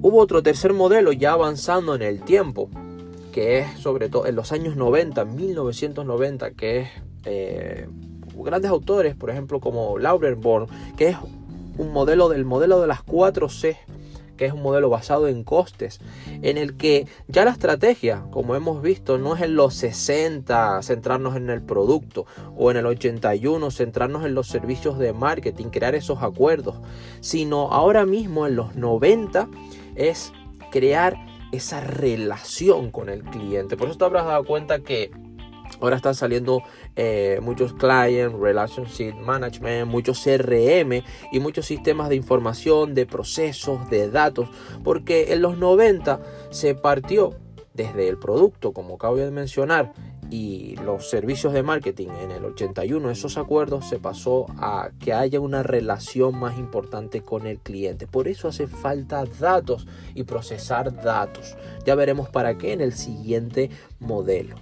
Hubo otro tercer modelo ya avanzando en el tiempo, que es sobre todo en los años 90, 1990, que es eh, grandes autores, por ejemplo como Laurenborn, que es un modelo del modelo de las 4C, que es un modelo basado en costes, en el que ya la estrategia, como hemos visto, no es en los 60 centrarnos en el producto o en el 81 centrarnos en los servicios de marketing, crear esos acuerdos, sino ahora mismo en los 90 es crear esa relación con el cliente. Por eso te habrás dado cuenta que Ahora están saliendo eh, muchos Client Relationship Management, muchos CRM y muchos sistemas de información, de procesos, de datos, porque en los 90 se partió desde el producto, como acabo de mencionar, y los servicios de marketing en el 81, esos acuerdos se pasó a que haya una relación más importante con el cliente. Por eso hace falta datos y procesar datos. Ya veremos para qué en el siguiente modelo.